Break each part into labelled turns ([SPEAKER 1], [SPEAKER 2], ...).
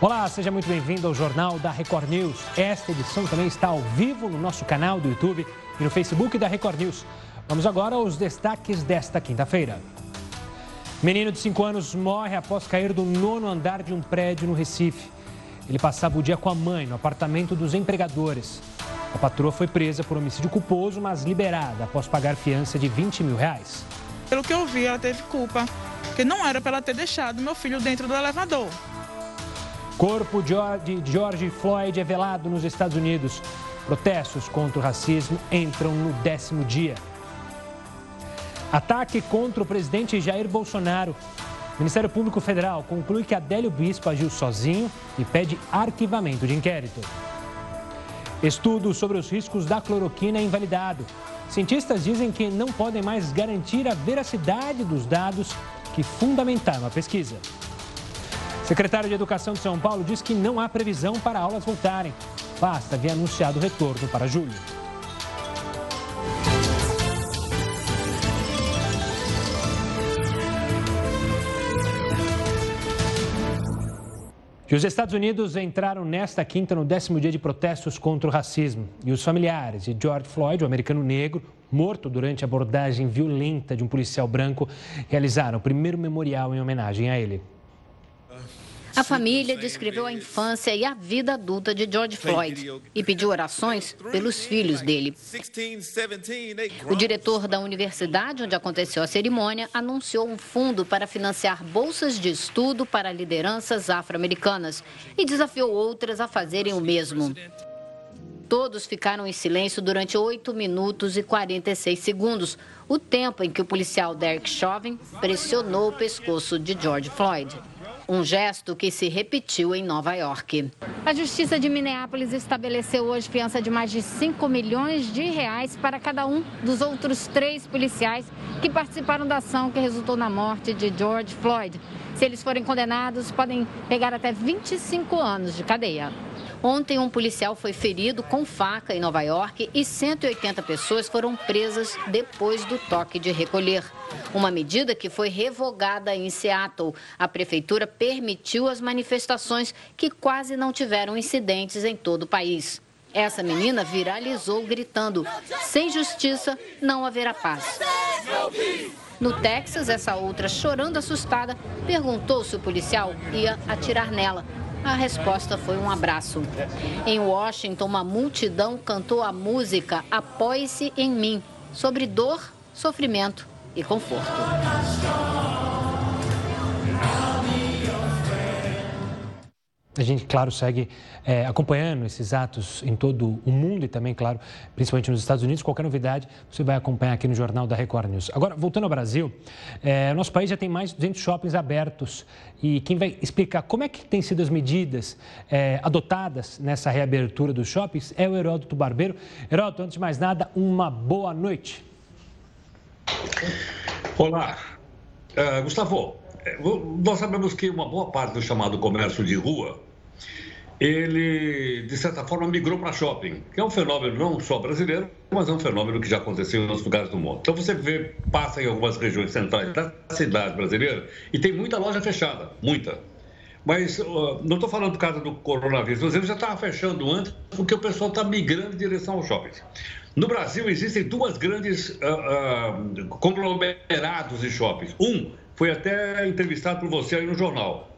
[SPEAKER 1] Olá, seja muito bem-vindo ao Jornal da Record News. Esta edição também está ao vivo no nosso canal do YouTube e no Facebook da Record News. Vamos agora aos destaques desta quinta-feira. Menino de 5 anos morre após cair do nono andar de um prédio no Recife. Ele passava o dia com a mãe no apartamento dos empregadores. A patroa foi presa por homicídio culposo, mas liberada após pagar fiança de 20 mil reais.
[SPEAKER 2] Pelo que eu vi, ela teve culpa, porque não era para ela ter deixado meu filho dentro do elevador.
[SPEAKER 1] Corpo de George Floyd é velado nos Estados Unidos. Protestos contra o racismo entram no décimo dia. Ataque contra o presidente Jair Bolsonaro. O Ministério Público Federal conclui que Adélio Bispo agiu sozinho e pede arquivamento de inquérito. Estudo sobre os riscos da cloroquina é invalidado. Cientistas dizem que não podem mais garantir a veracidade dos dados que fundamentaram a pesquisa. Secretário de Educação de São Paulo diz que não há previsão para aulas voltarem. Basta havia anunciado o retorno para julho. E os Estados Unidos entraram nesta quinta no décimo dia de protestos contra o racismo. E os familiares de George Floyd, o americano negro, morto durante a abordagem violenta de um policial branco, realizaram o primeiro memorial em homenagem a ele.
[SPEAKER 3] A família descreveu a infância e a vida adulta de George Floyd e pediu orações pelos filhos dele. O diretor da universidade onde aconteceu a cerimônia anunciou um fundo para financiar bolsas de estudo para lideranças afro-americanas e desafiou outras a fazerem o mesmo. Todos ficaram em silêncio durante 8 minutos e 46 segundos, o tempo em que o policial Derek Chauvin pressionou o pescoço de George Floyd. Um gesto que se repetiu em Nova York.
[SPEAKER 4] A Justiça de Minneapolis estabeleceu hoje fiança de mais de 5 milhões de reais para cada um dos outros três policiais que participaram da ação que resultou na morte de George Floyd. Se eles forem condenados, podem pegar até 25 anos de cadeia.
[SPEAKER 3] Ontem, um policial foi ferido com faca em Nova York e 180 pessoas foram presas depois do toque de recolher. Uma medida que foi revogada em Seattle. A prefeitura permitiu as manifestações que quase não tiveram incidentes em todo o país. Essa menina viralizou gritando: sem justiça não haverá paz. No Texas, essa outra, chorando assustada, perguntou se o policial ia atirar nela. A resposta foi um abraço. Em Washington, uma multidão cantou a música Apoie-se em mim, sobre dor, sofrimento e conforto.
[SPEAKER 1] A gente, claro, segue é, acompanhando esses atos em todo o mundo e também, claro, principalmente nos Estados Unidos. Qualquer novidade você vai acompanhar aqui no Jornal da Record News. Agora, voltando ao Brasil, é, nosso país já tem mais de 200 shoppings abertos e quem vai explicar como é que têm sido as medidas é, adotadas nessa reabertura dos shoppings é o Heródoto Barbeiro. Heródoto, antes de mais nada, uma boa noite.
[SPEAKER 5] Olá, uh, Gustavo. Nós sabemos que uma boa parte do chamado comércio de rua ele, de certa forma, migrou para shopping, que é um fenômeno não só brasileiro, mas é um fenômeno que já aconteceu em outros lugares do mundo. Então, você vê, passa em algumas regiões centrais da cidade brasileira e tem muita loja fechada, muita. Mas uh, não estou falando por causa do coronavírus, mas ele já estava fechando antes, porque o pessoal está migrando em direção ao shopping. No Brasil, existem duas grandes uh, uh, conglomerados de shoppings. Um foi até entrevistado por você aí no jornal,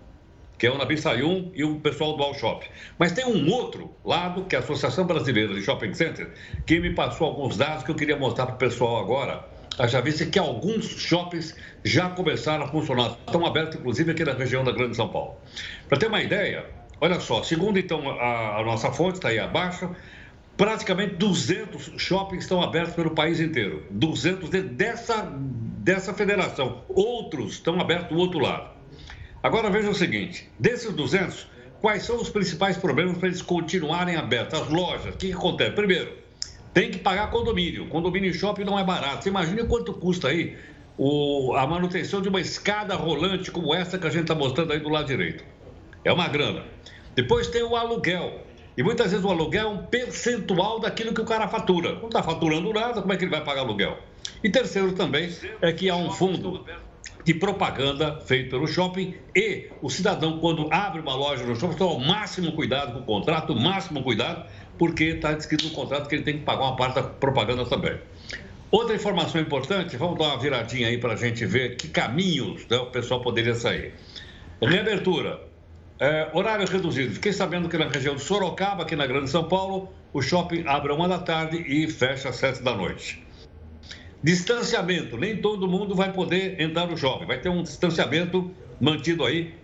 [SPEAKER 5] que é o Nabi Sayum e o pessoal do All Shop. Mas tem um outro lado, que é a Associação Brasileira de Shopping Center, que me passou alguns dados que eu queria mostrar para o pessoal agora. Já visse que alguns shoppings já começaram a funcionar, estão abertos inclusive aqui na região da Grande São Paulo. Para ter uma ideia, olha só, segundo então a, a nossa fonte, está aí abaixo, praticamente 200 shoppings estão abertos pelo país inteiro. 200 dessa, dessa federação. Outros estão abertos do outro lado. Agora veja o seguinte: desses 200, quais são os principais problemas para eles continuarem abertos? As lojas, o que, que acontece? Primeiro, tem que pagar condomínio. Condomínio em shopping não é barato. Você imagina quanto custa aí o, a manutenção de uma escada rolante como essa que a gente está mostrando aí do lado direito. É uma grana. Depois tem o aluguel. E muitas vezes o aluguel é um percentual daquilo que o cara fatura. Não está faturando nada, como é que ele vai pagar aluguel? E terceiro também é que há um fundo de propaganda feito pelo shopping e o cidadão, quando abre uma loja no shopping, toma o máximo cuidado com o contrato, o máximo cuidado, porque está descrito no contrato que ele tem que pagar uma parte da propaganda também. Outra informação importante, vamos dar uma viradinha aí para a gente ver que caminhos né, o pessoal poderia sair. Reabertura, é, horários reduzidos. Fiquei sabendo que na região de Sorocaba, aqui na Grande São Paulo, o shopping abre uma da tarde e fecha às sete da noite. Distanciamento, nem todo mundo vai poder entrar no shopping. Vai ter um distanciamento mantido aí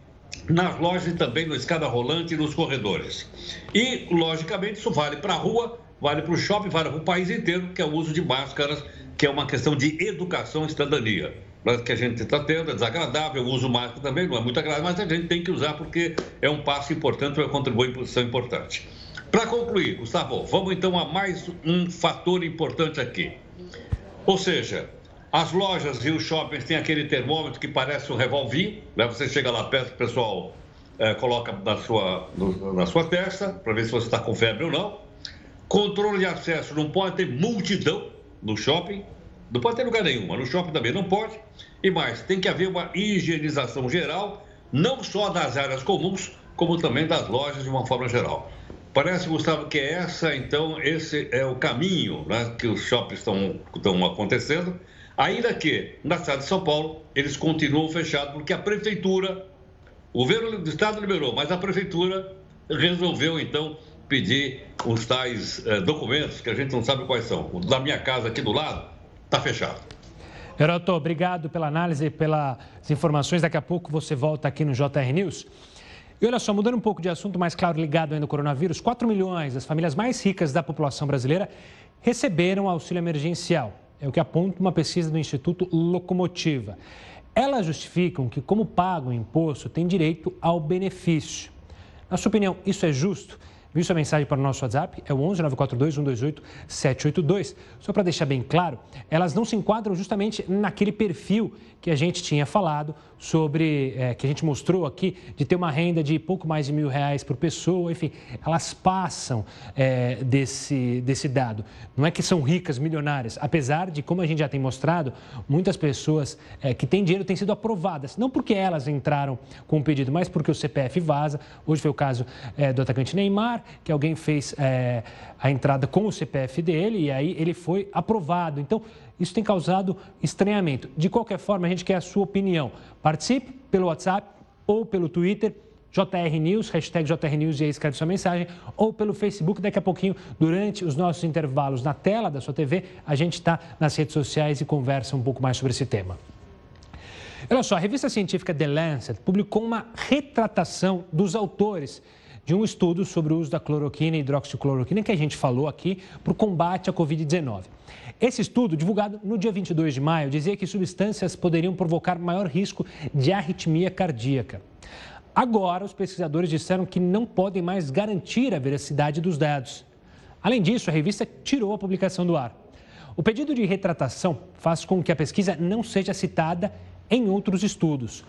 [SPEAKER 5] nas lojas e também na escada rolante e nos corredores. E, logicamente, isso vale para a rua, vale para o shopping, vale para o país inteiro, que é o uso de máscaras, que é uma questão de educação e cidadania. Que a gente está tendo, é desagradável, o uso máscara também não é muito agradável, mas a gente tem que usar porque é um passo importante, uma contribuição importante. Para concluir, Gustavo, vamos então a mais um fator importante aqui. Ou seja, as lojas e os shoppings têm aquele termômetro que parece um revolvinho, né? Você chega lá perto, o pessoal é, coloca na sua, no, na sua testa para ver se você está com febre ou não. Controle de acesso, não pode ter multidão no shopping, não pode ter lugar nenhum, mas no shopping também não pode. E mais, tem que haver uma higienização geral, não só das áreas comuns, como também das lojas de uma forma geral. Parece, Gustavo, que essa, então, esse é o caminho né, que os shoppings estão, acontecendo, ainda que na cidade de São Paulo eles continuam fechados, porque a prefeitura, o governo do estado liberou, mas a prefeitura resolveu, então, pedir os tais eh, documentos que a gente não sabe quais são. O da minha casa aqui do lado está fechado.
[SPEAKER 1] Heroto, obrigado pela análise, pelas informações. Daqui a pouco você volta aqui no JR News. E olha só, mudando um pouco de assunto, mais claro, ligado ainda ao coronavírus, 4 milhões das famílias mais ricas da população brasileira receberam auxílio emergencial. É o que aponta uma pesquisa do Instituto Locomotiva. Elas justificam que, como pagam imposto, têm direito ao benefício. Na sua opinião, isso é justo? Viu sua mensagem para o nosso WhatsApp? É o 11 942 128 782. Só para deixar bem claro, elas não se enquadram justamente naquele perfil que a gente tinha falado sobre, é, que a gente mostrou aqui, de ter uma renda de pouco mais de mil reais por pessoa, enfim, elas passam é, desse, desse dado. Não é que são ricas, milionárias, apesar de, como a gente já tem mostrado, muitas pessoas é, que têm dinheiro têm sido aprovadas, não porque elas entraram com o pedido, mas porque o CPF vaza. Hoje foi o caso é, do atacante Neymar, que alguém fez é, a entrada com o CPF dele e aí ele foi aprovado. Então, isso tem causado estranhamento. De qualquer forma, a gente quer a sua opinião. Participe pelo WhatsApp ou pelo Twitter. JR News, hashtag JR News e aí escreve sua mensagem, ou pelo Facebook, daqui a pouquinho, durante os nossos intervalos na tela da sua TV, a gente está nas redes sociais e conversa um pouco mais sobre esse tema. Olha só, a revista científica The Lancet publicou uma retratação dos autores de um estudo sobre o uso da cloroquina e hidroxicloroquina que a gente falou aqui para o combate à Covid-19. Esse estudo, divulgado no dia 22 de maio, dizia que substâncias poderiam provocar maior risco de arritmia cardíaca. Agora, os pesquisadores disseram que não podem mais garantir a veracidade dos dados. Além disso, a revista tirou a publicação do ar. O pedido de retratação faz com que a pesquisa não seja citada em outros estudos.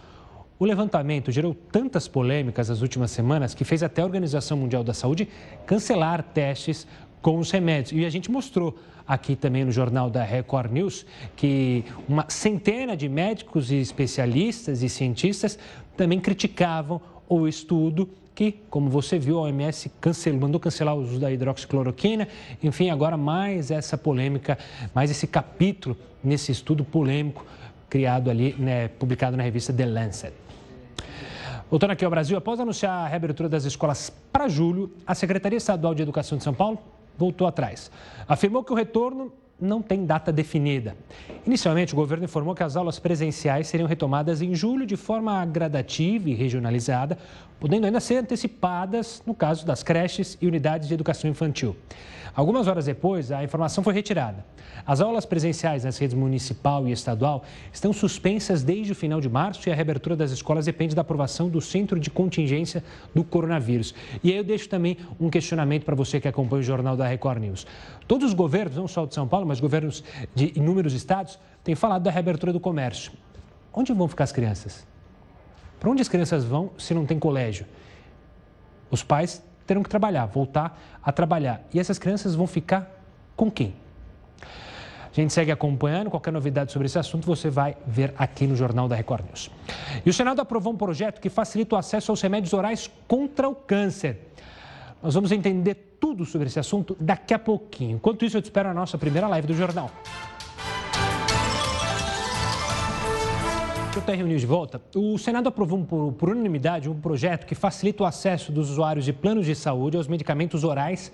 [SPEAKER 1] O levantamento gerou tantas polêmicas nas últimas semanas que fez até a Organização Mundial da Saúde cancelar testes com os remédios. E a gente mostrou aqui também no jornal da Record News que uma centena de médicos e especialistas e cientistas também criticavam o estudo que, como você viu, a OMS cancelou, mandou cancelar o uso da hidroxicloroquina. Enfim, agora mais essa polêmica, mais esse capítulo nesse estudo polêmico criado ali, né, publicado na revista The Lancet. Voltando aqui ao Brasil, após anunciar a reabertura das escolas para julho, a Secretaria Estadual de Educação de São Paulo voltou atrás. Afirmou que o retorno não tem data definida. Inicialmente, o governo informou que as aulas presenciais seriam retomadas em julho de forma gradativa e regionalizada, podendo ainda ser antecipadas no caso das creches e unidades de educação infantil. Algumas horas depois, a informação foi retirada. As aulas presenciais nas redes municipal e estadual estão suspensas desde o final de março e a reabertura das escolas depende da aprovação do Centro de Contingência do Coronavírus. E aí eu deixo também um questionamento para você que acompanha o jornal da Record News. Todos os governos, não só o de São Paulo, mas governos de inúmeros estados, têm falado da reabertura do comércio. Onde vão ficar as crianças? Para onde as crianças vão se não tem colégio? Os pais terão que trabalhar, voltar a trabalhar. E essas crianças vão ficar com quem? A gente segue acompanhando. Qualquer novidade sobre esse assunto você vai ver aqui no Jornal da Record News. E o Senado aprovou um projeto que facilita o acesso aos remédios orais contra o câncer. Nós vamos entender tudo sobre esse assunto daqui a pouquinho. Enquanto isso, eu te espero na nossa primeira live do Jornal. Estou reunido de volta. O Senado aprovou por, por, unanimidade um projeto que facilita o acesso dos usuários de planos de saúde aos medicamentos orais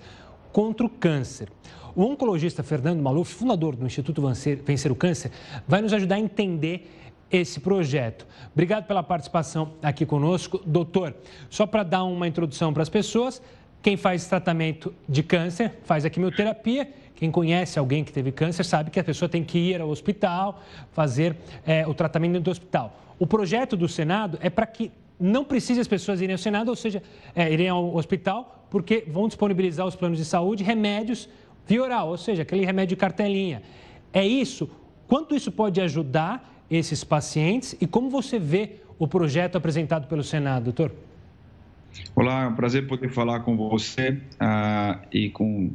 [SPEAKER 1] contra o câncer. O oncologista Fernando Maluf, fundador do Instituto Vencer o Câncer, vai nos ajudar a entender esse projeto. Obrigado pela participação aqui conosco. Doutor, só para dar uma introdução para as pessoas, quem faz tratamento de câncer faz a quimioterapia. Quem conhece alguém que teve câncer sabe que a pessoa tem que ir ao hospital, fazer é, o tratamento do hospital. O projeto do Senado é para que não precise as pessoas irem ao Senado, ou seja, é, irem ao hospital, porque vão disponibilizar os planos de saúde remédios via oral, ou seja, aquele remédio de cartelinha. É isso? Quanto isso pode ajudar esses pacientes e como você vê o projeto apresentado pelo Senado, doutor?
[SPEAKER 6] Olá, é um prazer poder falar com você uh, e com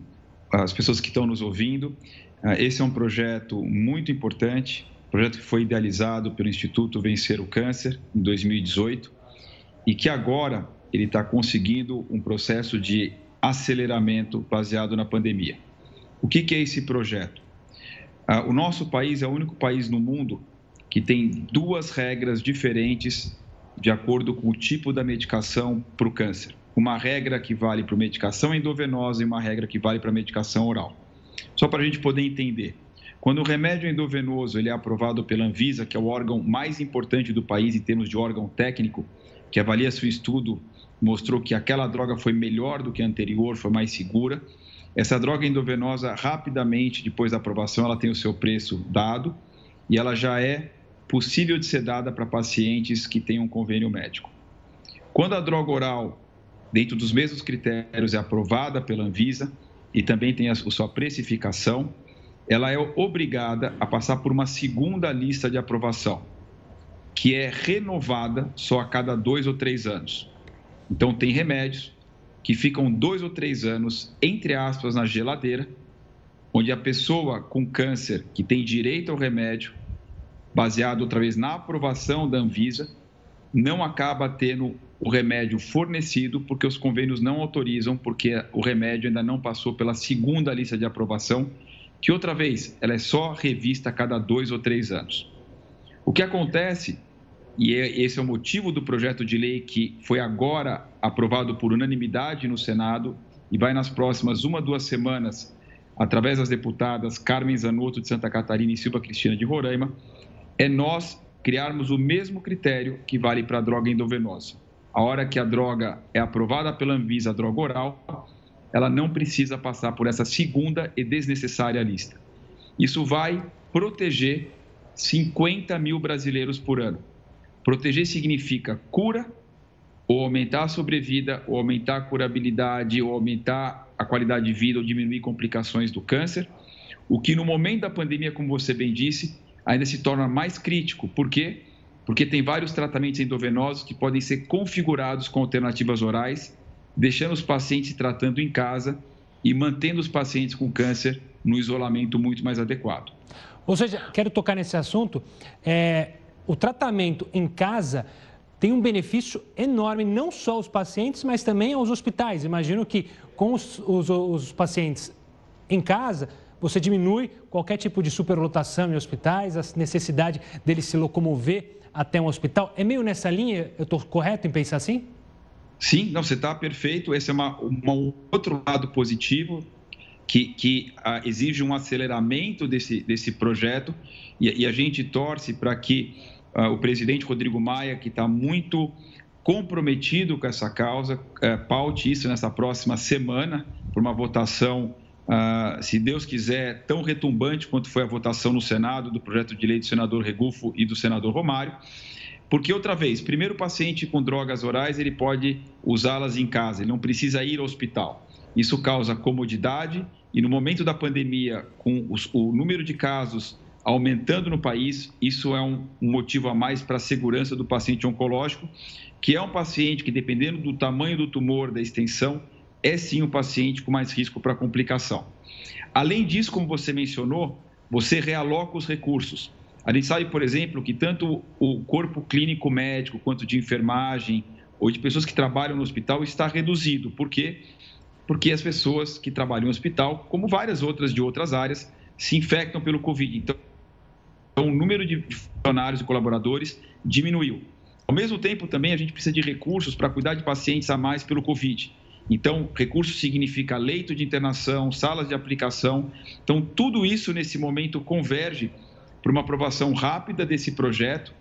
[SPEAKER 6] as pessoas que estão nos ouvindo. Uh, esse é um projeto muito importante, projeto que foi idealizado pelo Instituto Vencer o Câncer em 2018 e que agora ele está conseguindo um processo de aceleramento baseado na pandemia. O que, que é esse projeto? Uh, o nosso país é o único país no mundo que tem duas regras diferentes de acordo com o tipo da medicação para o câncer. Uma regra que vale para medicação endovenosa e uma regra que vale para medicação oral. Só para a gente poder entender. Quando o remédio endovenoso ele é aprovado pela Anvisa, que é o órgão mais importante do país em termos de órgão técnico, que avalia seu estudo, mostrou que aquela droga foi melhor do que a anterior, foi mais segura. Essa droga endovenosa, rapidamente, depois da aprovação, ela tem o seu preço dado e ela já é possível de ser dada para pacientes que tenham um convênio médico. Quando a droga oral, dentro dos mesmos critérios, é aprovada pela Anvisa e também tem a sua precificação, ela é obrigada a passar por uma segunda lista de aprovação, que é renovada só a cada dois ou três anos. Então, tem remédios que ficam dois ou três anos, entre aspas, na geladeira, onde a pessoa com câncer que tem direito ao remédio baseado outra vez na aprovação da Anvisa, não acaba tendo o remédio fornecido porque os convênios não autorizam, porque o remédio ainda não passou pela segunda lista de aprovação, que outra vez ela é só revista a cada dois ou três anos. O que acontece, e é, esse é o motivo do projeto de lei que foi agora aprovado por unanimidade no Senado e vai nas próximas uma, duas semanas, através das deputadas Carmen Zanotto de Santa Catarina e Silva Cristina de Roraima, é nós criarmos o mesmo critério que vale para a droga endovenosa. A hora que a droga é aprovada pela Anvisa, a droga oral, ela não precisa passar por essa segunda e desnecessária lista. Isso vai proteger 50 mil brasileiros por ano. Proteger significa cura, ou aumentar a sobrevida, ou aumentar a curabilidade, ou aumentar a qualidade de vida, ou diminuir complicações do câncer. O que no momento da pandemia, como você bem disse, ainda se torna mais crítico. Por quê? Porque tem vários tratamentos endovenosos que podem ser configurados com alternativas orais, deixando os pacientes tratando em casa e mantendo os pacientes com câncer no isolamento muito mais adequado.
[SPEAKER 1] Ou seja, quero tocar nesse assunto. É, o tratamento em casa tem um benefício enorme, não só aos pacientes, mas também aos hospitais. Imagino que com os, os, os pacientes em casa, você diminui qualquer tipo de superlotação em hospitais, a necessidade dele se locomover até um hospital. É meio nessa linha, eu estou correto em pensar assim?
[SPEAKER 6] Sim, não, você está perfeito. Esse é um outro lado positivo que, que uh, exige um aceleramento desse, desse projeto e, e a gente torce para que uh, o presidente Rodrigo Maia, que está muito comprometido com essa causa, uh, paute isso nessa próxima semana por uma votação Uh, se Deus quiser, tão retumbante quanto foi a votação no Senado do projeto de lei do senador Regufo e do senador Romário. Porque, outra vez, primeiro o paciente com drogas orais ele pode usá-las em casa, ele não precisa ir ao hospital. Isso causa comodidade e, no momento da pandemia, com os, o número de casos aumentando no país, isso é um, um motivo a mais para a segurança do paciente oncológico, que é um paciente que, dependendo do tamanho do tumor, da extensão, é sim o paciente com mais risco para complicação. Além disso, como você mencionou, você realoca os recursos. A gente sabe, por exemplo, que tanto o corpo clínico médico quanto de enfermagem ou de pessoas que trabalham no hospital está reduzido. Por quê? Porque as pessoas que trabalham no hospital, como várias outras de outras áreas, se infectam pelo Covid. Então, o número de funcionários e colaboradores diminuiu. Ao mesmo tempo, também a gente precisa de recursos para cuidar de pacientes a mais pelo Covid. Então, recurso significa leito de internação, salas de aplicação. Então, tudo isso nesse momento converge para uma aprovação rápida desse projeto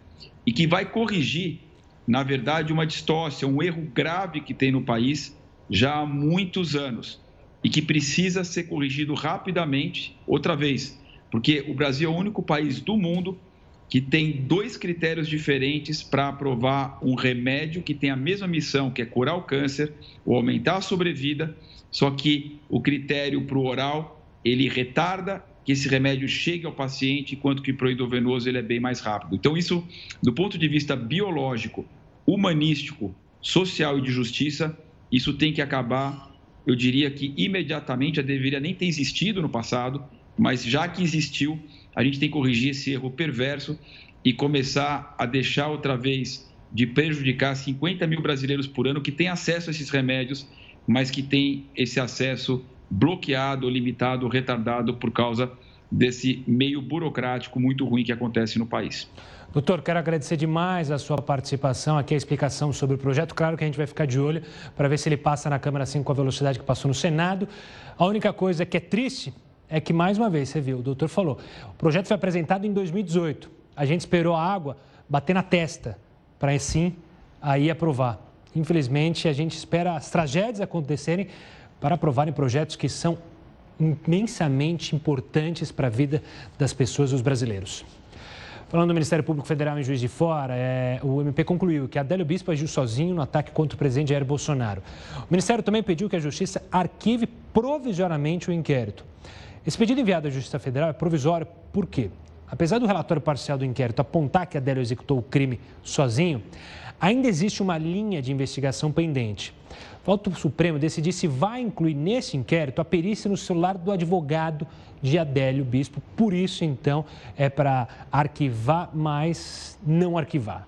[SPEAKER 6] e que vai corrigir, na verdade, uma distócia, um erro grave que tem no país já há muitos anos e que precisa ser corrigido rapidamente, outra vez, porque o Brasil é o único país do mundo que tem dois critérios diferentes para aprovar um remédio que tem a mesma missão, que é curar o câncer ou aumentar a sobrevida, só que o critério para o oral, ele retarda que esse remédio chegue ao paciente, enquanto que para o endovenoso ele é bem mais rápido. Então, isso, do ponto de vista biológico, humanístico, social e de justiça, isso tem que acabar, eu diria que imediatamente, já deveria nem ter existido no passado, mas já que existiu, a gente tem que corrigir esse erro perverso e começar a deixar outra vez de prejudicar 50 mil brasileiros por ano que têm acesso a esses remédios, mas que têm esse acesso bloqueado, limitado, retardado por causa desse meio burocrático muito ruim que acontece no país.
[SPEAKER 1] Doutor, quero agradecer demais a sua participação aqui, a explicação sobre o projeto. Claro que a gente vai ficar de olho para ver se ele passa na Câmara assim com a velocidade que passou no Senado. A única coisa que é triste é que, mais uma vez, você viu, o doutor falou, o projeto foi apresentado em 2018. A gente esperou a água bater na testa para, sim, aí aprovar. Infelizmente, a gente espera as tragédias acontecerem para aprovarem projetos que são imensamente importantes para a vida das pessoas, dos brasileiros. Falando do Ministério Público Federal em Juiz de Fora, é, o MP concluiu que Adélio Bispo agiu sozinho no ataque contra o presidente Jair Bolsonaro. O Ministério também pediu que a Justiça arquive provisoriamente o inquérito. Esse pedido enviado à Justiça Federal é provisório por quê? Apesar do relatório parcial do inquérito apontar que Adélio executou o crime sozinho, ainda existe uma linha de investigação pendente. Falta o Supremo decidir se vai incluir nesse inquérito a perícia no celular do advogado de Adélio Bispo. Por isso, então, é para arquivar, mas não arquivar.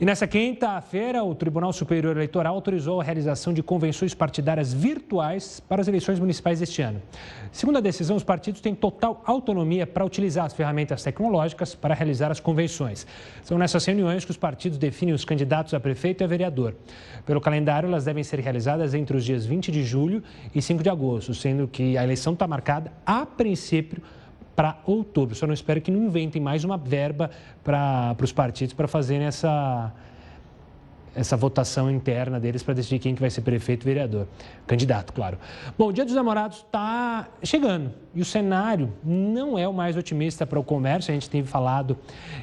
[SPEAKER 1] E nessa quinta-feira, o Tribunal Superior Eleitoral autorizou a realização de convenções partidárias virtuais para as eleições municipais deste ano. Segundo a decisão, os partidos têm total autonomia para utilizar as ferramentas tecnológicas para realizar as convenções. São nessas reuniões que os partidos definem os candidatos a prefeito e a vereador. Pelo calendário, elas devem ser realizadas entre os dias 20 de julho e 5 de agosto, sendo que a eleição está marcada, a princípio, para outubro. Só não espero que não inventem mais uma verba para os partidos para fazerem essa, essa votação interna deles para decidir quem que vai ser prefeito e vereador. Candidato, claro. Bom, o Dia dos Namorados está chegando e o cenário não é o mais otimista para o comércio. A gente tem falado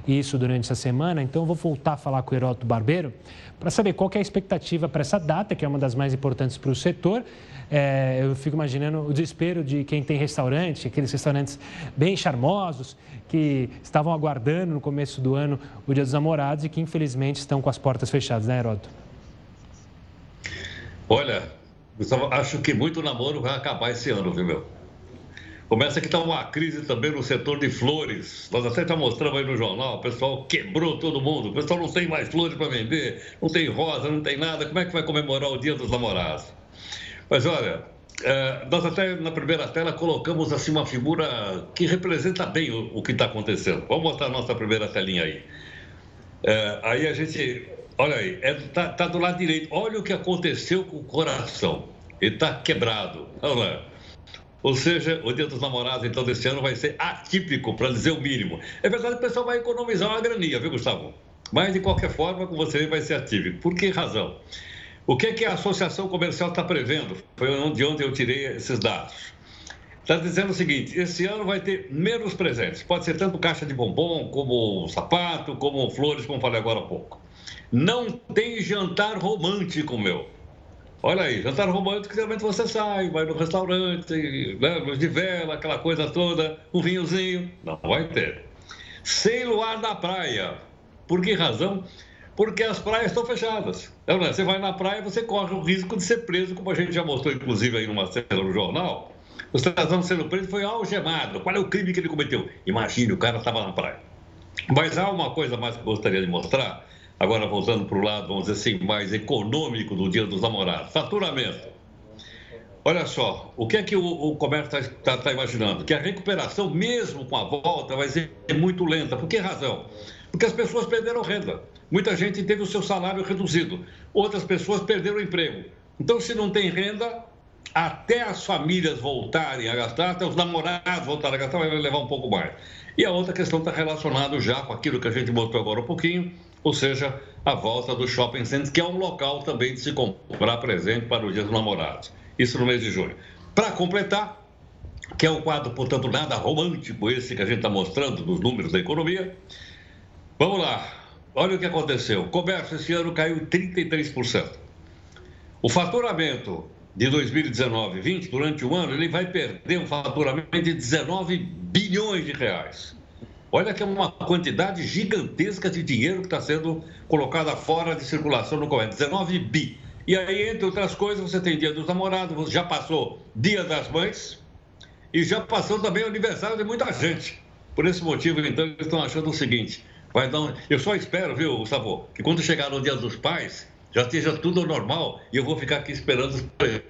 [SPEAKER 1] isso durante essa semana, então eu vou voltar a falar com o Heródoto Barbeiro para saber qual é a expectativa para essa data, que é uma das mais importantes para o setor. É, eu fico imaginando o desespero de quem tem restaurante, aqueles restaurantes bem charmosos, que estavam aguardando no começo do ano o Dia dos Namorados e que infelizmente estão com as portas fechadas, né, Heródoto?
[SPEAKER 5] Olha, Gustavo, acho que muito namoro vai acabar esse ano, viu, meu? Começa que está uma crise também no setor de flores. Nós até já mostramos aí no jornal, o pessoal quebrou todo mundo. O pessoal não tem mais flores para vender, não tem rosa, não tem nada. Como é que vai comemorar o Dia dos Namorados? Mas olha, é, nós até na primeira tela colocamos assim uma figura que representa bem o, que está acontecendo. Vamos mostrar a nossa primeira telinha aí. É, aí a gente, olha aí, está é, tá, tá do lado direito. Olha o que aconteceu com o coração. Ele está quebrado. Não é? Ou seja, o Dia dos Namorados, então, desse ano vai ser atípico, para dizer o mínimo. É verdade que o pessoal vai economizar uma graninha, viu, Gustavo? Mas, de qualquer forma, com você vai ser atípico. Por que razão? O que, é que a Associação Comercial está prevendo? Foi de onde eu tirei esses dados. Está dizendo o seguinte: esse ano vai ter menos presentes. Pode ser tanto caixa de bombom, como sapato, como flores, como falei agora há pouco. Não tem jantar romântico, meu. Olha aí, jantar romântico, geralmente você sai, vai no restaurante, né, de vela, aquela coisa toda, um vinhozinho. Não vai ter. Sem luar na praia. Por que razão? porque as praias estão fechadas. Então, né, você vai na praia, você corre o risco de ser preso, como a gente já mostrou, inclusive, aí numa cena no jornal. O cidadão sendo preso foi algemado. Qual é o crime que ele cometeu? Imagine, o cara estava na praia. Mas há uma coisa mais que eu gostaria de mostrar, agora voltando para o lado, vamos dizer assim, mais econômico do Dia dos Namorados. Faturamento. Olha só, o que é que o, o comércio está tá, tá imaginando? Que a recuperação, mesmo com a volta, vai ser muito lenta. Por que razão? Porque as pessoas perderam renda. Muita gente teve o seu salário reduzido. Outras pessoas perderam o emprego. Então, se não tem renda, até as famílias voltarem a gastar, até os namorados voltarem a gastar, vai levar um pouco mais. E a outra questão está relacionada já com aquilo que a gente mostrou agora um pouquinho, ou seja, a volta do shopping centers, que é um local também de se comprar presente para o Dia dos Namorados. Isso no mês de junho. Para completar, que é um quadro, portanto, nada romântico esse que a gente está mostrando dos números da economia. Vamos lá. Olha o que aconteceu. O comércio esse ano caiu 33%. O faturamento de 2019 20 durante o ano, ele vai perder um faturamento de 19 bilhões de reais. Olha que é uma quantidade gigantesca de dinheiro que está sendo colocada fora de circulação no comércio. 19 bi. E aí, entre outras coisas, você tem Dia dos Namorados, já passou Dia das Mães e já passou também o aniversário de muita gente. Por esse motivo, então, eles estão achando o seguinte: vai dar um... eu só espero, viu, Gustavo, que quando chegar no Dia dos Pais, já esteja tudo normal e eu vou ficar aqui esperando os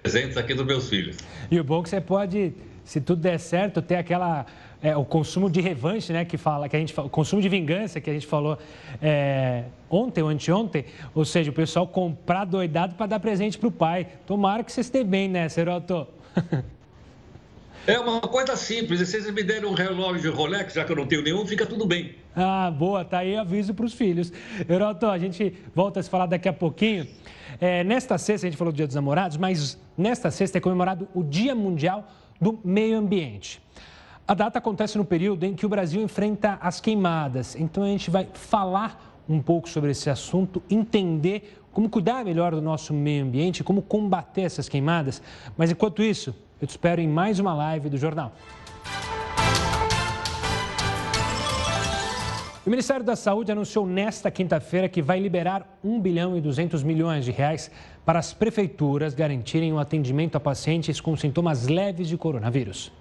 [SPEAKER 5] presentes aqui dos meus filhos.
[SPEAKER 1] E o bom é que você pode, se tudo der certo, ter aquela é, o consumo de revanche, né, que fala, que a gente o consumo de vingança que a gente falou é, ontem ou anteontem, ou seja, o pessoal comprar doidado para dar presente para o pai. Tomara que você esteja bem, né, Seroto?
[SPEAKER 5] É uma coisa simples. Se vocês me derem um relógio Rolex, já que eu não tenho nenhum, fica tudo bem.
[SPEAKER 1] Ah, boa. Tá aí aviso para os filhos. Heroto, a gente volta a se falar daqui a pouquinho. É, nesta sexta, a gente falou do Dia dos Namorados, mas nesta sexta é comemorado o Dia Mundial do Meio Ambiente. A data acontece no período em que o Brasil enfrenta as queimadas. Então a gente vai falar um pouco sobre esse assunto, entender como cuidar melhor do nosso meio ambiente, como combater essas queimadas. Mas enquanto isso, eu te espero em mais uma live do jornal. O Ministério da Saúde anunciou nesta quinta-feira que vai liberar 1 bilhão e 200 milhões de reais para as prefeituras garantirem o atendimento a pacientes com sintomas leves de coronavírus.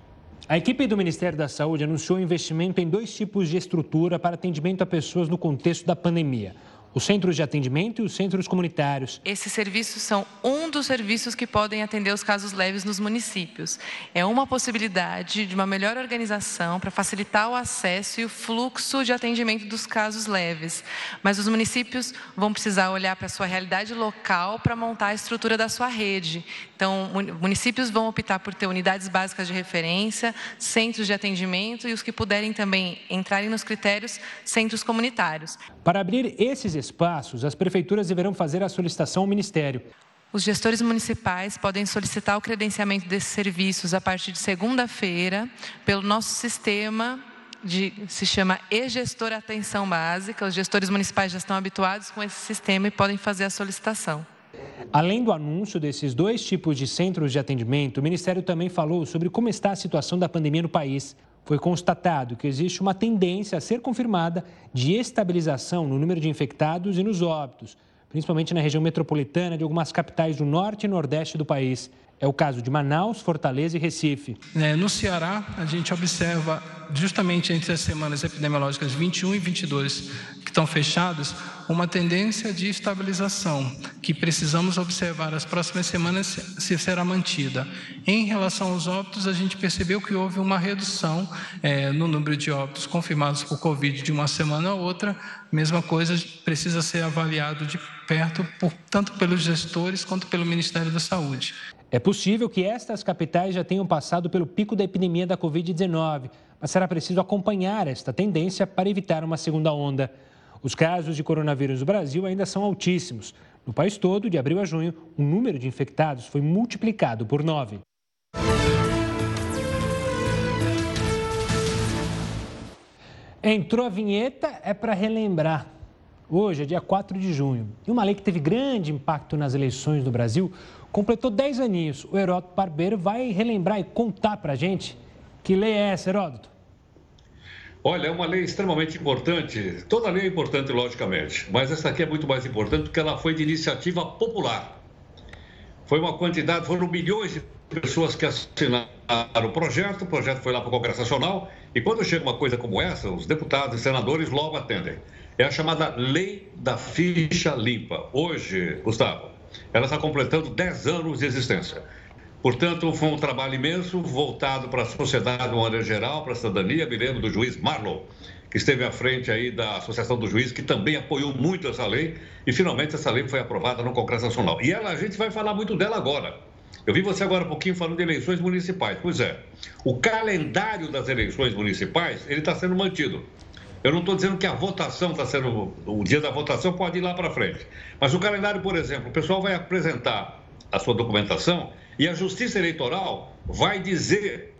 [SPEAKER 1] A equipe do Ministério da Saúde anunciou investimento em dois tipos de estrutura para atendimento a pessoas no contexto da pandemia os centros de atendimento e os centros comunitários.
[SPEAKER 7] Esses serviços são um dos serviços que podem atender os casos leves nos municípios. É uma possibilidade de uma melhor organização para facilitar o acesso e o fluxo de atendimento dos casos leves. Mas os municípios vão precisar olhar para a sua realidade local para montar a estrutura da sua rede. Então, municípios vão optar por ter unidades básicas de referência, centros de atendimento e os que puderem também entrarem nos critérios, centros comunitários.
[SPEAKER 1] Para abrir esses espaços, as prefeituras deverão fazer a solicitação ao Ministério.
[SPEAKER 7] Os gestores municipais podem solicitar o credenciamento desses serviços a partir de segunda-feira pelo nosso sistema de, se chama e-gestor atenção básica. Os gestores municipais já estão habituados com esse sistema e podem fazer a solicitação.
[SPEAKER 1] Além do anúncio desses dois tipos de centros de atendimento, o Ministério também falou sobre como está a situação da pandemia no país foi constatado que existe uma tendência a ser confirmada de estabilização no número de infectados e nos óbitos, principalmente na região metropolitana de algumas capitais do norte e nordeste do país. É o caso de Manaus, Fortaleza e Recife.
[SPEAKER 8] É, no Ceará, a gente observa, justamente entre as semanas epidemiológicas 21 e 22, que estão fechadas, uma tendência de estabilização, que precisamos observar as próximas semanas se será mantida. Em relação aos óbitos, a gente percebeu que houve uma redução é, no número de óbitos confirmados por Covid de uma semana a outra. Mesma coisa precisa ser avaliado de perto, por, tanto pelos gestores quanto pelo Ministério da Saúde.
[SPEAKER 1] É possível que estas capitais já tenham passado pelo pico da epidemia da Covid-19, mas será preciso acompanhar esta tendência para evitar uma segunda onda. Os casos de coronavírus no Brasil ainda são altíssimos. No país todo, de abril a junho, o número de infectados foi multiplicado por nove. Entrou a vinheta, é para relembrar. Hoje é dia 4 de junho e uma lei que teve grande impacto nas eleições no Brasil completou 10 aninhos. O Heródoto Barbeiro vai relembrar e contar para a gente que lei é essa, Heródoto.
[SPEAKER 5] Olha, é uma lei extremamente importante. Toda lei é importante, logicamente, mas essa aqui é muito mais importante porque ela foi de iniciativa popular. Foi uma quantidade, foram milhões de pessoas que assinaram o projeto, o projeto foi lá para o Congresso Nacional, e quando chega uma coisa como essa, os deputados e senadores logo atendem. É a chamada Lei da Ficha Limpa. Hoje, Gustavo, ela está completando 10 anos de existência. Portanto, foi um trabalho imenso, voltado para a sociedade de uma maneira geral, para a cidadania. Me lembro do juiz Marlon, que esteve à frente aí da Associação dos Juízes, que também apoiou muito essa lei, e finalmente essa lei foi aprovada no Congresso Nacional. E ela, a gente vai falar muito dela agora. Eu vi você agora um pouquinho falando de eleições municipais. Pois é, o calendário das eleições municipais, ele está sendo mantido. Eu não estou dizendo que a votação está sendo. O dia da votação pode ir lá para frente. Mas o calendário, por exemplo, o pessoal vai apresentar a sua documentação e a Justiça Eleitoral vai dizer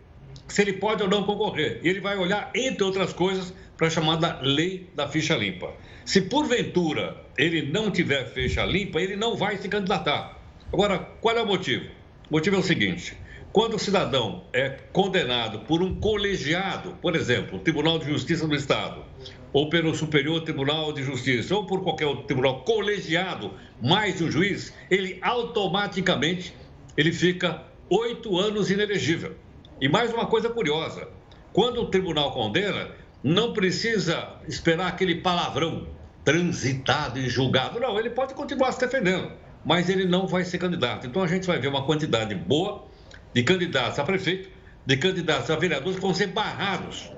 [SPEAKER 5] se ele pode ou não concorrer. E ele vai olhar, entre outras coisas, para a chamada lei da ficha limpa. Se porventura ele não tiver ficha limpa, ele não vai se candidatar. Agora, qual é o motivo? O motivo é o seguinte: quando o cidadão é condenado por um colegiado, por exemplo, o Tribunal de Justiça do Estado, ou pelo Superior Tribunal de Justiça, ou por qualquer outro tribunal colegiado, mais um juiz, ele automaticamente ele fica oito anos inelegível. E mais uma coisa curiosa: quando o tribunal condena, não precisa esperar aquele palavrão transitado e julgado. Não, ele pode continuar se defendendo, mas ele não vai ser candidato. Então a gente vai ver uma quantidade boa de candidatos a prefeito, de candidatos a vereadores que vão ser barrados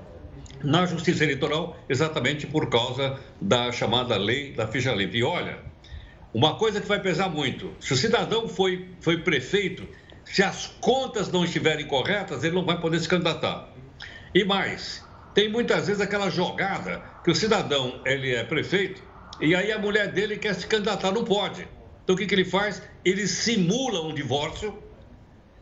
[SPEAKER 5] na Justiça Eleitoral exatamente por causa da chamada lei da ficha limpa. E olha, uma coisa que vai pesar muito: se o cidadão foi, foi prefeito, se as contas não estiverem corretas, ele não vai poder se candidatar. E mais, tem muitas vezes aquela jogada que o cidadão ele é prefeito e aí a mulher dele quer se candidatar, não pode. Então o que, que ele faz? Ele simula um divórcio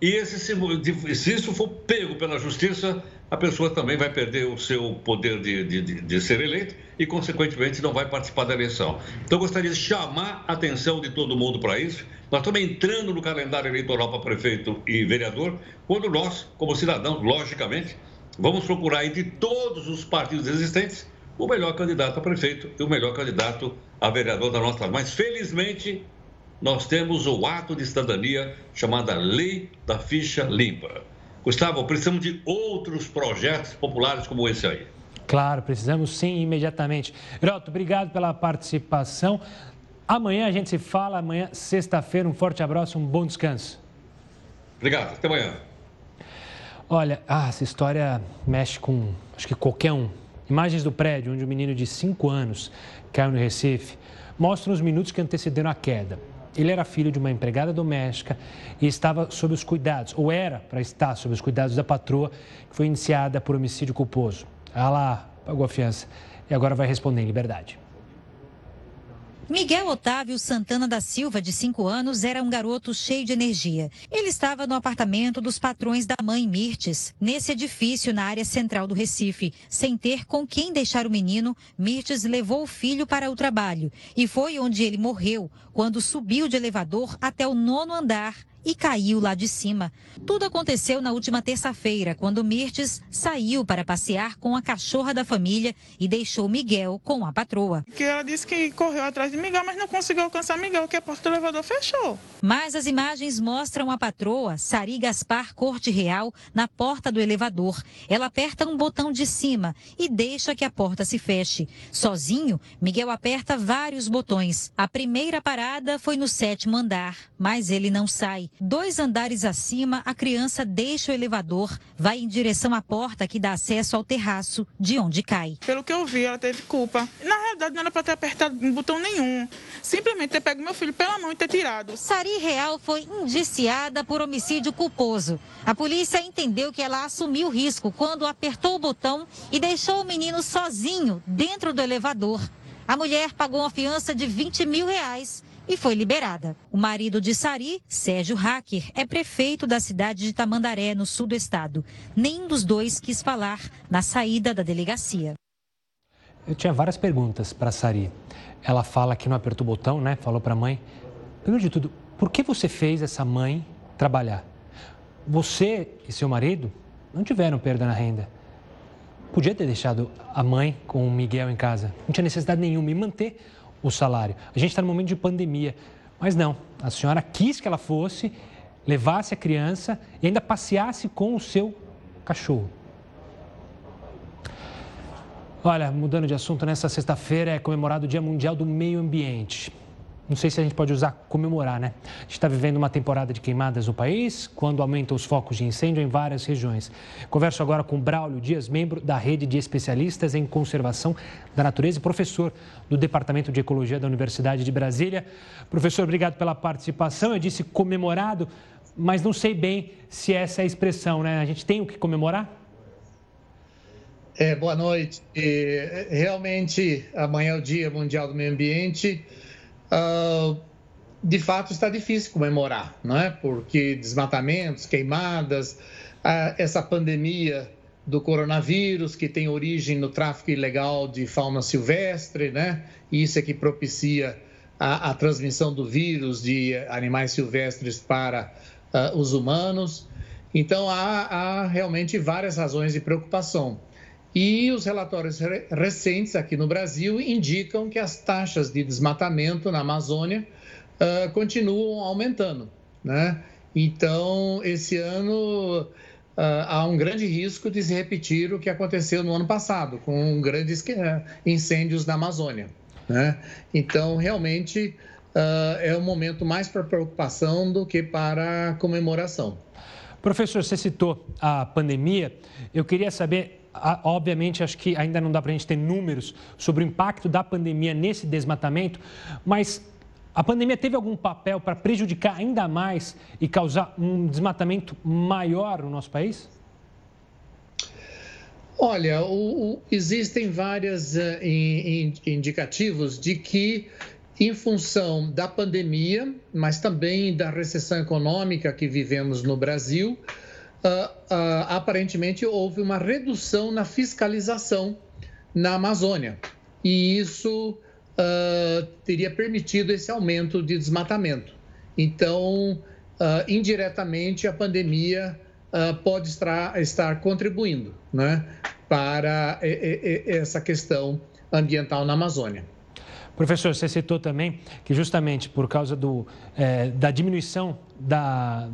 [SPEAKER 5] e esse, se isso for pego pela justiça, a pessoa também vai perder o seu poder de, de, de, ser eleito e, consequentemente, não vai participar da eleição. Então, gostaria de chamar a atenção de todo mundo para isso. Nós estamos entrando no calendário eleitoral para prefeito e vereador, quando nós, como cidadãos, logicamente, vamos procurar entre todos os partidos existentes o melhor candidato a prefeito e o melhor candidato a vereador da nossa. Mas, felizmente, nós temos o ato de cidadania chamada Lei da Ficha Limpa. Gustavo, precisamos de outros projetos populares como esse aí.
[SPEAKER 1] Claro, precisamos sim, imediatamente. Groto, obrigado pela participação. Amanhã a gente se fala, amanhã, sexta-feira. Um forte abraço, um bom descanso.
[SPEAKER 5] Obrigado, até amanhã.
[SPEAKER 1] Olha, ah, essa história mexe com, acho que qualquer um. Imagens do prédio onde um menino de 5 anos caiu no Recife mostram os minutos que antecederam a queda. Ele era filho de uma empregada doméstica e estava sob os cuidados, ou era para estar sob os cuidados da patroa, que foi iniciada por homicídio culposo. Ela pagou a fiança e agora vai responder em liberdade.
[SPEAKER 9] Miguel Otávio Santana da Silva, de 5 anos, era um garoto cheio de energia. Ele estava no apartamento dos patrões da mãe Mirtes, nesse edifício na área central do Recife. Sem ter com quem deixar o menino, Mirtes levou o filho para o trabalho e foi onde ele morreu, quando subiu de elevador até o nono andar e caiu lá de cima. Tudo aconteceu na última terça-feira, quando Mirtes saiu para passear com a cachorra da família e deixou Miguel com a patroa.
[SPEAKER 2] Que ela disse que correu atrás de Miguel, mas não conseguiu alcançar Miguel, que a porta do elevador fechou.
[SPEAKER 9] Mas as imagens mostram a patroa, Sari Gaspar Corte Real, na porta do elevador. Ela aperta um botão de cima e deixa que a porta se feche. Sozinho, Miguel aperta vários botões. A primeira parada foi no sétimo andar, mas ele não sai. Dois andares acima, a criança deixa o elevador, vai em direção à porta que dá acesso ao terraço, de onde cai.
[SPEAKER 2] Pelo que eu vi, ela teve culpa. Na realidade, não era para ter apertado botão nenhum. Simplesmente ter pego meu filho pela mão e ter tirado.
[SPEAKER 9] Sari Real foi indiciada por homicídio culposo. A polícia entendeu que ela assumiu o risco quando apertou o botão e deixou o menino sozinho dentro do elevador. A mulher pagou uma fiança de 20 mil reais e foi liberada. O marido de Sari, Sérgio Hacker, é prefeito da cidade de Tamandaré, no sul do estado. Nenhum dos dois quis falar na saída da delegacia.
[SPEAKER 1] Eu tinha várias perguntas para Sari. Ela fala que não apertou o botão, né? Falou para a mãe. Primeiro de tudo, por que você fez essa mãe trabalhar? Você e seu marido não tiveram perda na renda. Podia ter deixado a mãe com o Miguel em casa. Não tinha necessidade nenhuma. E manter o salário. A gente está no momento de pandemia, mas não. A senhora quis que ela fosse levasse a criança e ainda passeasse com o seu cachorro. Olha, mudando de assunto, nessa sexta-feira é comemorado o Dia Mundial do Meio Ambiente. Não sei se a gente pode usar comemorar, né? A gente está vivendo uma temporada de queimadas no país, quando aumentam os focos de incêndio em várias regiões. Converso agora com Braulio Dias, membro da rede de especialistas em conservação da natureza e professor do Departamento de Ecologia da Universidade de Brasília. Professor, obrigado pela participação. Eu disse comemorado, mas não sei bem se essa é a expressão, né? A gente tem o que comemorar?
[SPEAKER 10] É, boa noite. Realmente, amanhã é o Dia Mundial do Meio Ambiente. Uh, de fato, está difícil comemorar, não é? Porque desmatamentos, queimadas, uh, essa pandemia do coronavírus, que tem origem no tráfico ilegal de fauna silvestre, né? Isso é que propicia a, a transmissão do vírus de animais silvestres para uh, os humanos. Então, há, há realmente várias razões de preocupação. E os relatórios recentes aqui no Brasil indicam que as taxas de desmatamento na Amazônia uh, continuam aumentando. Né? Então, esse ano uh, há um grande risco de se repetir o que aconteceu no ano passado, com grandes incêndios na Amazônia. Né? Então, realmente, uh, é um momento mais para preocupação do que para comemoração.
[SPEAKER 1] Professor, você citou a pandemia. Eu queria saber obviamente, acho que ainda não dá para a gente ter números sobre o impacto da pandemia nesse desmatamento, mas a pandemia teve algum papel para prejudicar ainda mais e causar um desmatamento maior no nosso país?
[SPEAKER 10] Olha, o, o, existem vários uh, in, in, indicativos de que, em função da pandemia, mas também da recessão econômica que vivemos no Brasil, uh, uh, aparentemente houve uma redução na fiscalização na Amazônia. E isso uh, teria permitido esse aumento de desmatamento. Então, indiretamente, a pandemia pode estar, estar contribuindo né, para essa questão ambiental na Amazônia.
[SPEAKER 1] Professor, você citou também que justamente por causa do, é, da diminuição da,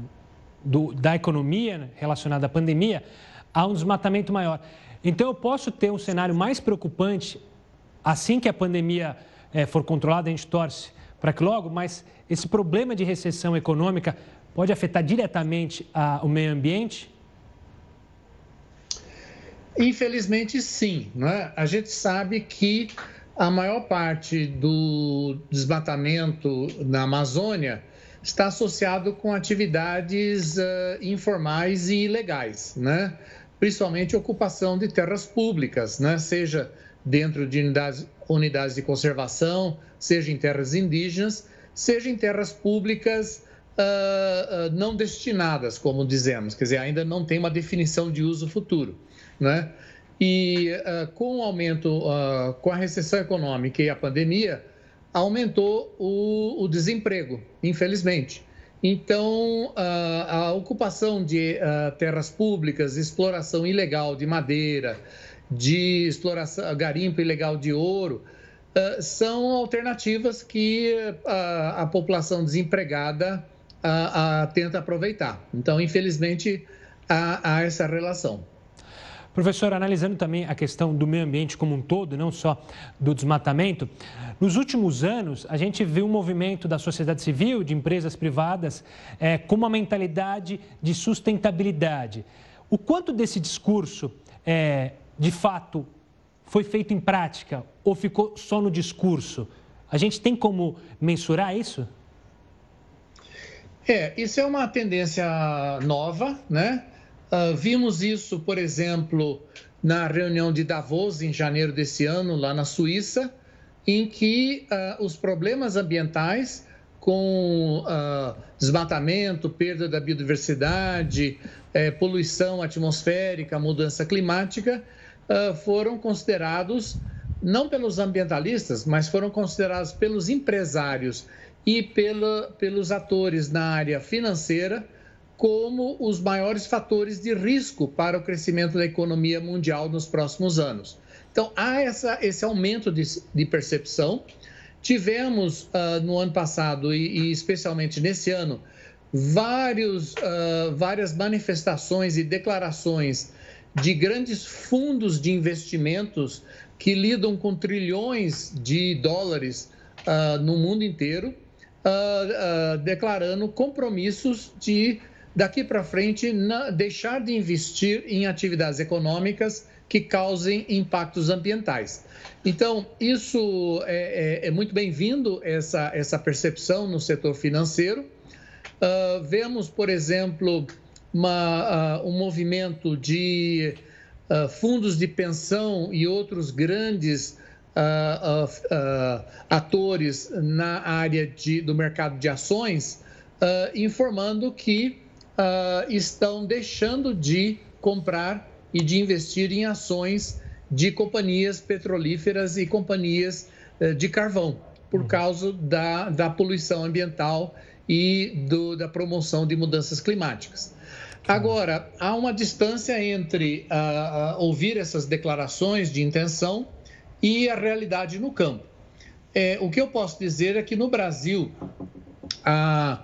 [SPEAKER 1] do, da economia relacionada à pandemia, há um desmatamento maior. Então, eu posso ter um cenário mais preocupante assim que a pandemia é, for controlada, a gente torce para que logo, mas esse problema de recessão econômica pode afetar diretamente a, o meio ambiente?
[SPEAKER 10] Infelizmente, sim. Né? A gente sabe que a maior parte do desmatamento na Amazônia está associado com atividades uh, informais e ilegais, né? principalmente ocupação de terras públicas, né? seja dentro de unidades, unidades de conservação, seja em terras indígenas, seja em terras públicas uh, uh, não destinadas, como dizemos, quer dizer, ainda não tem uma definição de uso futuro. Né? E com o aumento, com a recessão econômica e a pandemia, aumentou o, o desemprego, infelizmente. Então, a, a ocupação de a, terras públicas, exploração ilegal de madeira, de exploração, garimpo ilegal de ouro, são alternativas que a, população desempregada tenta aproveitar. Então, infelizmente, há essa relação.
[SPEAKER 1] Professor, analisando também a questão do meio ambiente como um todo, não só do desmatamento, nos últimos anos a gente viu um movimento da sociedade civil, de empresas privadas, é, com uma mentalidade de sustentabilidade. O quanto desse discurso, é, de fato, foi feito em prática ou ficou só no discurso? A gente tem como mensurar isso?
[SPEAKER 10] É, isso é uma tendência nova, né? Uh, vimos isso, por exemplo, na reunião de Davos, em janeiro desse ano, lá na Suíça, em que uh, os problemas ambientais, com uh, desmatamento, perda da biodiversidade, eh, poluição atmosférica, mudança climática, foram considerados, não pelos ambientalistas, mas foram considerados pelos empresários e pela, pelos atores na área financeira como os maiores fatores de risco para o crescimento da economia mundial nos próximos anos. Então, há essa, esse aumento de, de percepção. Tivemos uh, no ano passado, e, e, especialmente nesse ano, vários, uh, várias manifestações e declarações de grandes fundos de investimentos que lidam com trilhões de dólares uh, no mundo inteiro, declarando compromissos de daqui para frente na, deixar de investir em atividades econômicas que causem impactos ambientais. Então, isso é, é, é muito bem-vindo, essa, essa percepção no setor financeiro. Uh, vemos, por exemplo, uma, uh, um movimento de uh, fundos de pensão e outros grandes atores na área de, do mercado de ações, informando que estão deixando de comprar e de investir em ações de companhias petrolíferas e companhias de carvão, por uhum. causa da, da poluição ambiental e do, da promoção de mudanças climáticas. Agora, há uma distância entre uh, uh, ouvir essas declarações de intenção e a realidade no campo. É, o que eu posso dizer é que no Brasil, a,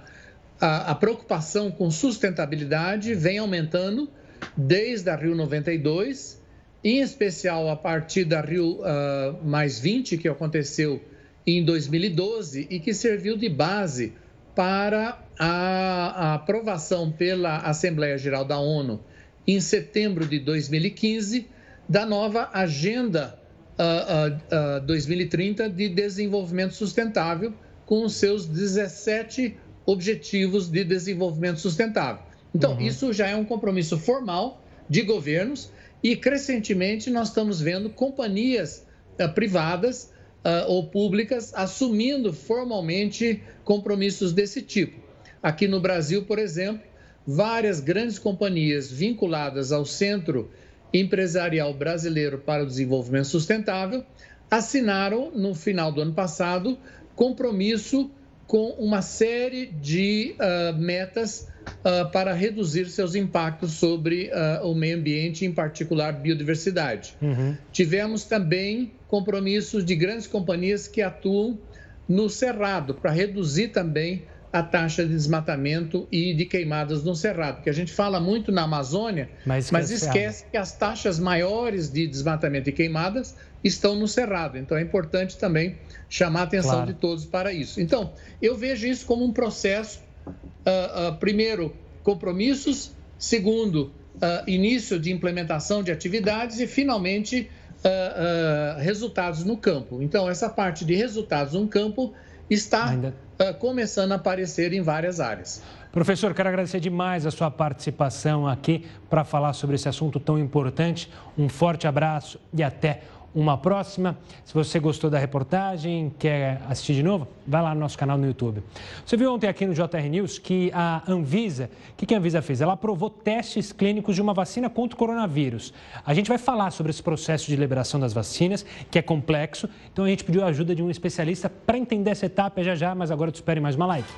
[SPEAKER 10] a, a preocupação com sustentabilidade vem aumentando desde a Rio 92, em especial a partir da Rio uh, mais 20, que aconteceu em 2012 e que serviu de base para a, a aprovação pela Assembleia Geral da ONU em setembro de 2015 da nova Agenda uh, uh, uh, 2030 de Desenvolvimento Sustentável, com seus 17 Objetivos de Desenvolvimento Sustentável. Então, uhum. isso já é um compromisso formal de governos e, crescentemente, nós estamos vendo companhias uh, privadas uh, ou públicas assumindo formalmente compromissos desse tipo. Aqui no Brasil, por exemplo, várias grandes companhias vinculadas ao Centro Empresarial Brasileiro para o Desenvolvimento Sustentável assinaram, no final do ano passado, compromisso com uma série de uh, metas uh, para reduzir seus impactos sobre uh, o meio ambiente, em particular biodiversidade. Uhum. Tivemos também compromissos de grandes companhias que atuam no Cerrado, para reduzir também a taxa de desmatamento e de queimadas no Cerrado, porque a gente fala muito na Amazônia, mas, mas esquece que as taxas maiores de desmatamento e queimadas estão no Cerrado. Então é importante também chamar a atenção claro. de todos para isso. Então, eu vejo isso como um processo, uh, uh, primeiro, compromissos, segundo, uh, início de implementação de atividades e, finalmente, resultados no campo. Então, essa parte de resultados no campo está Ainda... começando a aparecer em várias áreas.
[SPEAKER 1] Professor, quero agradecer demais a sua participação aqui para falar sobre esse assunto tão importante. Um forte abraço e até uma próxima. Se você gostou da reportagem, quer assistir de novo, vai lá no nosso canal no YouTube. Você viu ontem aqui no JR News que a Anvisa, o que, que a Anvisa fez? Ela aprovou testes clínicos de uma vacina contra o coronavírus. A gente vai falar sobre esse processo de liberação das vacinas, que é complexo, então a gente pediu a ajuda de um especialista para entender essa etapa já já, mas agora te espero em mais uma live.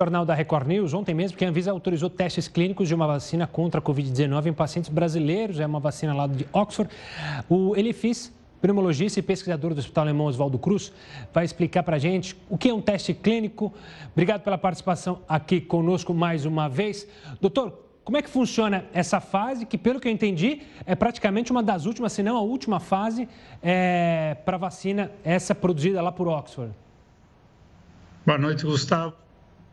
[SPEAKER 1] Jornal da Record News, ontem mesmo, que a Anvisa autorizou testes clínicos de uma vacina contra a Covid-19 em pacientes brasileiros. É uma vacina lá de Oxford. O Elifis, pneumologista e pesquisador do Hospital Alemão Oswaldo Cruz, vai explicar para a gente o que é um teste clínico. Obrigado pela participação aqui conosco mais uma vez. Doutor, como é que funciona essa fase, que pelo que eu entendi, é praticamente uma das últimas, se não a última fase é, para a vacina, essa produzida lá por Oxford?
[SPEAKER 11] Boa noite, Gustavo.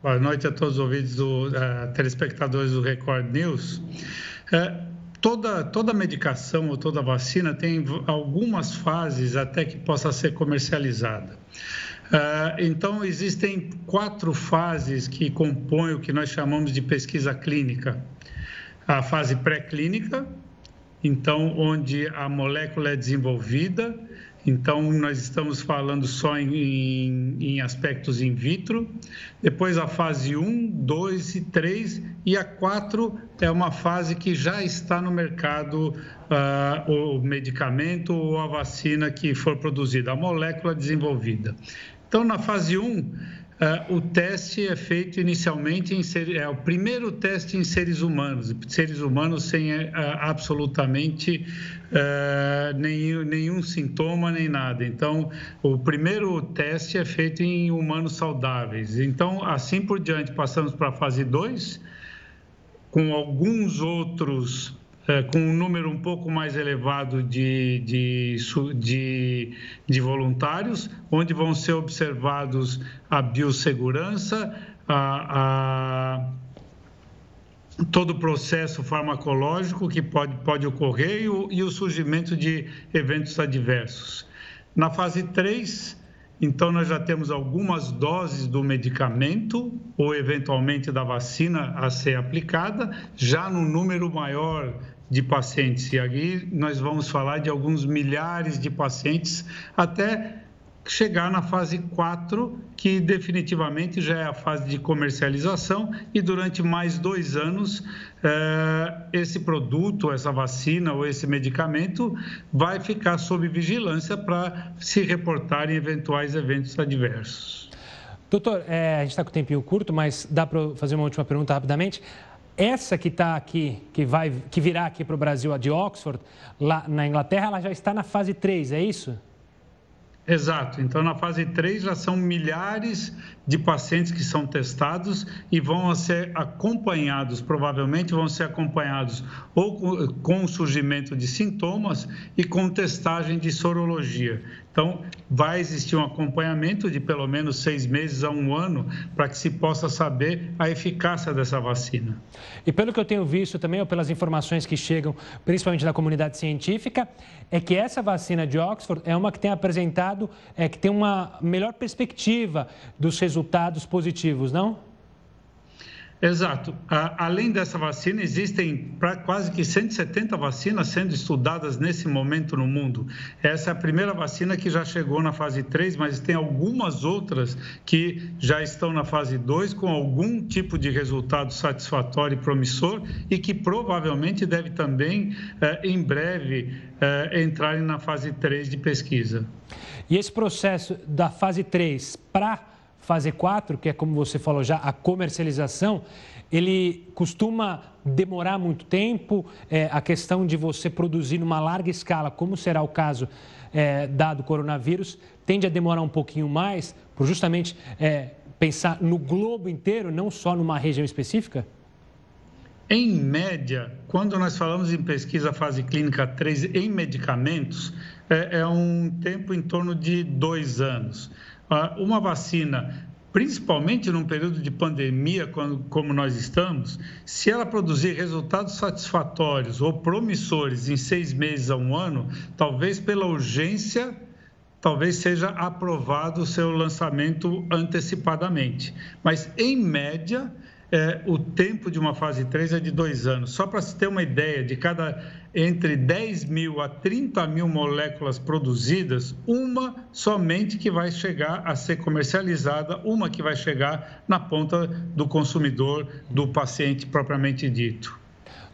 [SPEAKER 11] Boa noite a todos os ouvintes do uh, telespectadores do Record News. Uh, toda, toda medicação ou toda vacina tem algumas fases até que possa ser comercializada. Uh, então, existem quatro fases que compõem o que nós chamamos de pesquisa clínica. A fase pré-clínica, então, onde a molécula é desenvolvida, então, nós estamos falando só em, em, aspectos in vitro. Depois, a fase 1, 2 e 3. E a 4 é uma fase que já está no mercado uh, o medicamento ou a vacina que for produzida, a molécula desenvolvida. Então, na fase 1, Uh, o teste é feito inicialmente em ser, é o primeiro teste em seres humanos, seres humanos sem uh, absolutamente uh, nenhum, nenhum sintoma nem nada. Então, o primeiro teste é feito em humanos saudáveis. Então, assim por diante, passamos para a fase 2, com alguns outros é, com um número um pouco mais elevado de, de, de, de, voluntários, onde vão ser observados a biossegurança, a, a todo o processo farmacológico que pode, pode ocorrer e o, e o surgimento de eventos adversos. Na fase 3, então, nós já temos algumas doses do medicamento ou, eventualmente, da vacina a ser aplicada, já no número maior de pacientes. E aqui nós vamos falar de alguns milhares de pacientes até chegar na fase 4, que definitivamente já é a fase de comercialização, e durante mais dois anos, eh, esse produto, essa vacina ou esse medicamento vai ficar sob vigilância para se reportar em eventuais eventos adversos.
[SPEAKER 1] Doutor, é, a gente está com o tempinho curto, mas dá para fazer uma última pergunta rapidamente. Essa que está aqui, que, vai, que virá aqui para o Brasil, a de Oxford, lá na Inglaterra, ela já está na fase 3, é isso?
[SPEAKER 11] Exato. Então, na fase 3 já são milhares de pacientes que são testados e vão ser acompanhados, provavelmente vão ser acompanhados ou com o surgimento de sintomas e com testagem de sorologia. Então, vai existir um acompanhamento de pelo menos seis meses a um ano para que se possa saber a eficácia dessa vacina.
[SPEAKER 1] E pelo que eu tenho visto também, ou pelas informações que chegam, principalmente da comunidade científica, é que essa vacina de Oxford é uma que tem apresentado, é que tem uma melhor perspectiva dos resultados positivos, não?
[SPEAKER 11] Exato. Além dessa vacina, existem quase que 170 vacinas sendo estudadas nesse momento no mundo. Essa é a primeira vacina que já chegou na fase 3, mas tem algumas outras que já estão na fase 2 com algum tipo de resultado satisfatório e promissor e que provavelmente deve também, eh, em breve, eh, entrarem na fase 3 de pesquisa.
[SPEAKER 1] E esse processo da fase 3 para fase 4, que é como você falou já, a comercialização, ele costuma demorar muito tempo, é, a questão de você produzir numa larga escala, como será o caso é, dado coronavírus, tende a demorar um pouquinho mais, por justamente é, pensar no globo inteiro, não só numa região específica?
[SPEAKER 11] Em média, quando nós falamos em pesquisa fase clínica 3 em medicamentos, é, é um tempo em torno de dois anos. Ah, uma vacina, principalmente num período de pandemia como nós estamos, se ela produzir resultados satisfatórios ou promissores em seis meses a um ano, talvez pela urgência talvez seja aprovado o seu lançamento antecipadamente. Mas, em média, é, o tempo de uma fase 3 é de dois anos. Só para se ter uma ideia, de cada entre 10 mil a 30 mil moléculas produzidas, uma somente que vai chegar a ser comercializada, uma que vai chegar na ponta do consumidor, do paciente propriamente dito.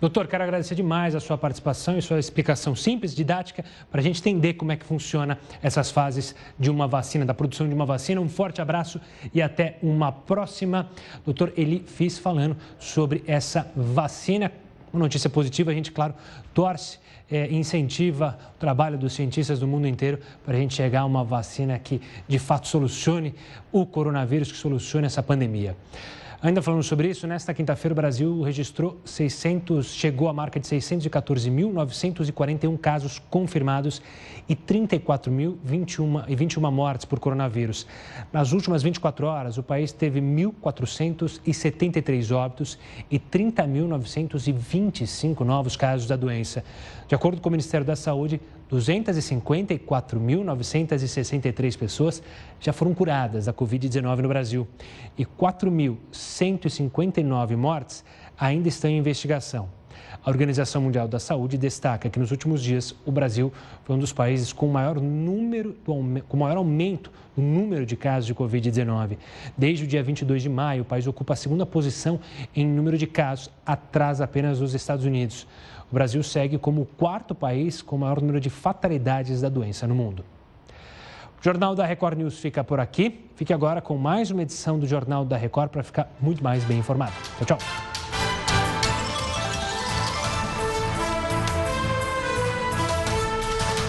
[SPEAKER 1] Doutor, quero agradecer demais a sua participação e sua explicação simples, didática, para a gente entender como é que funciona essas fases de uma vacina, da produção de uma vacina. Um forte abraço e até uma próxima. Doutor Eli Fiz falando sobre essa vacina. Uma notícia positiva, a gente, claro, torce é, incentiva o trabalho dos cientistas do mundo inteiro para a gente chegar a uma vacina que de fato solucione o coronavírus, que solucione essa pandemia. Ainda falando sobre isso, nesta quinta-feira o Brasil registrou 600, chegou à marca de 614.941 casos confirmados e 34.021 mortes por coronavírus. Nas últimas 24 horas, o país teve 1.473 óbitos e 30.925 novos casos da doença. De acordo com o Ministério da Saúde, 254.963 pessoas já foram curadas da Covid-19 no Brasil e 4.159 mortes ainda estão em investigação. A Organização Mundial da Saúde destaca que nos últimos dias o Brasil foi um dos países com maior número, com maior aumento no número de casos de Covid-19. Desde o dia 22 de maio, o país ocupa a segunda posição em número de casos, atrás apenas dos Estados Unidos. O Brasil segue como o quarto país com maior número de fatalidades da doença no mundo. O Jornal da Record News fica por aqui. Fique agora com mais uma edição do Jornal da Record para ficar muito mais bem informado. Tchau, tchau.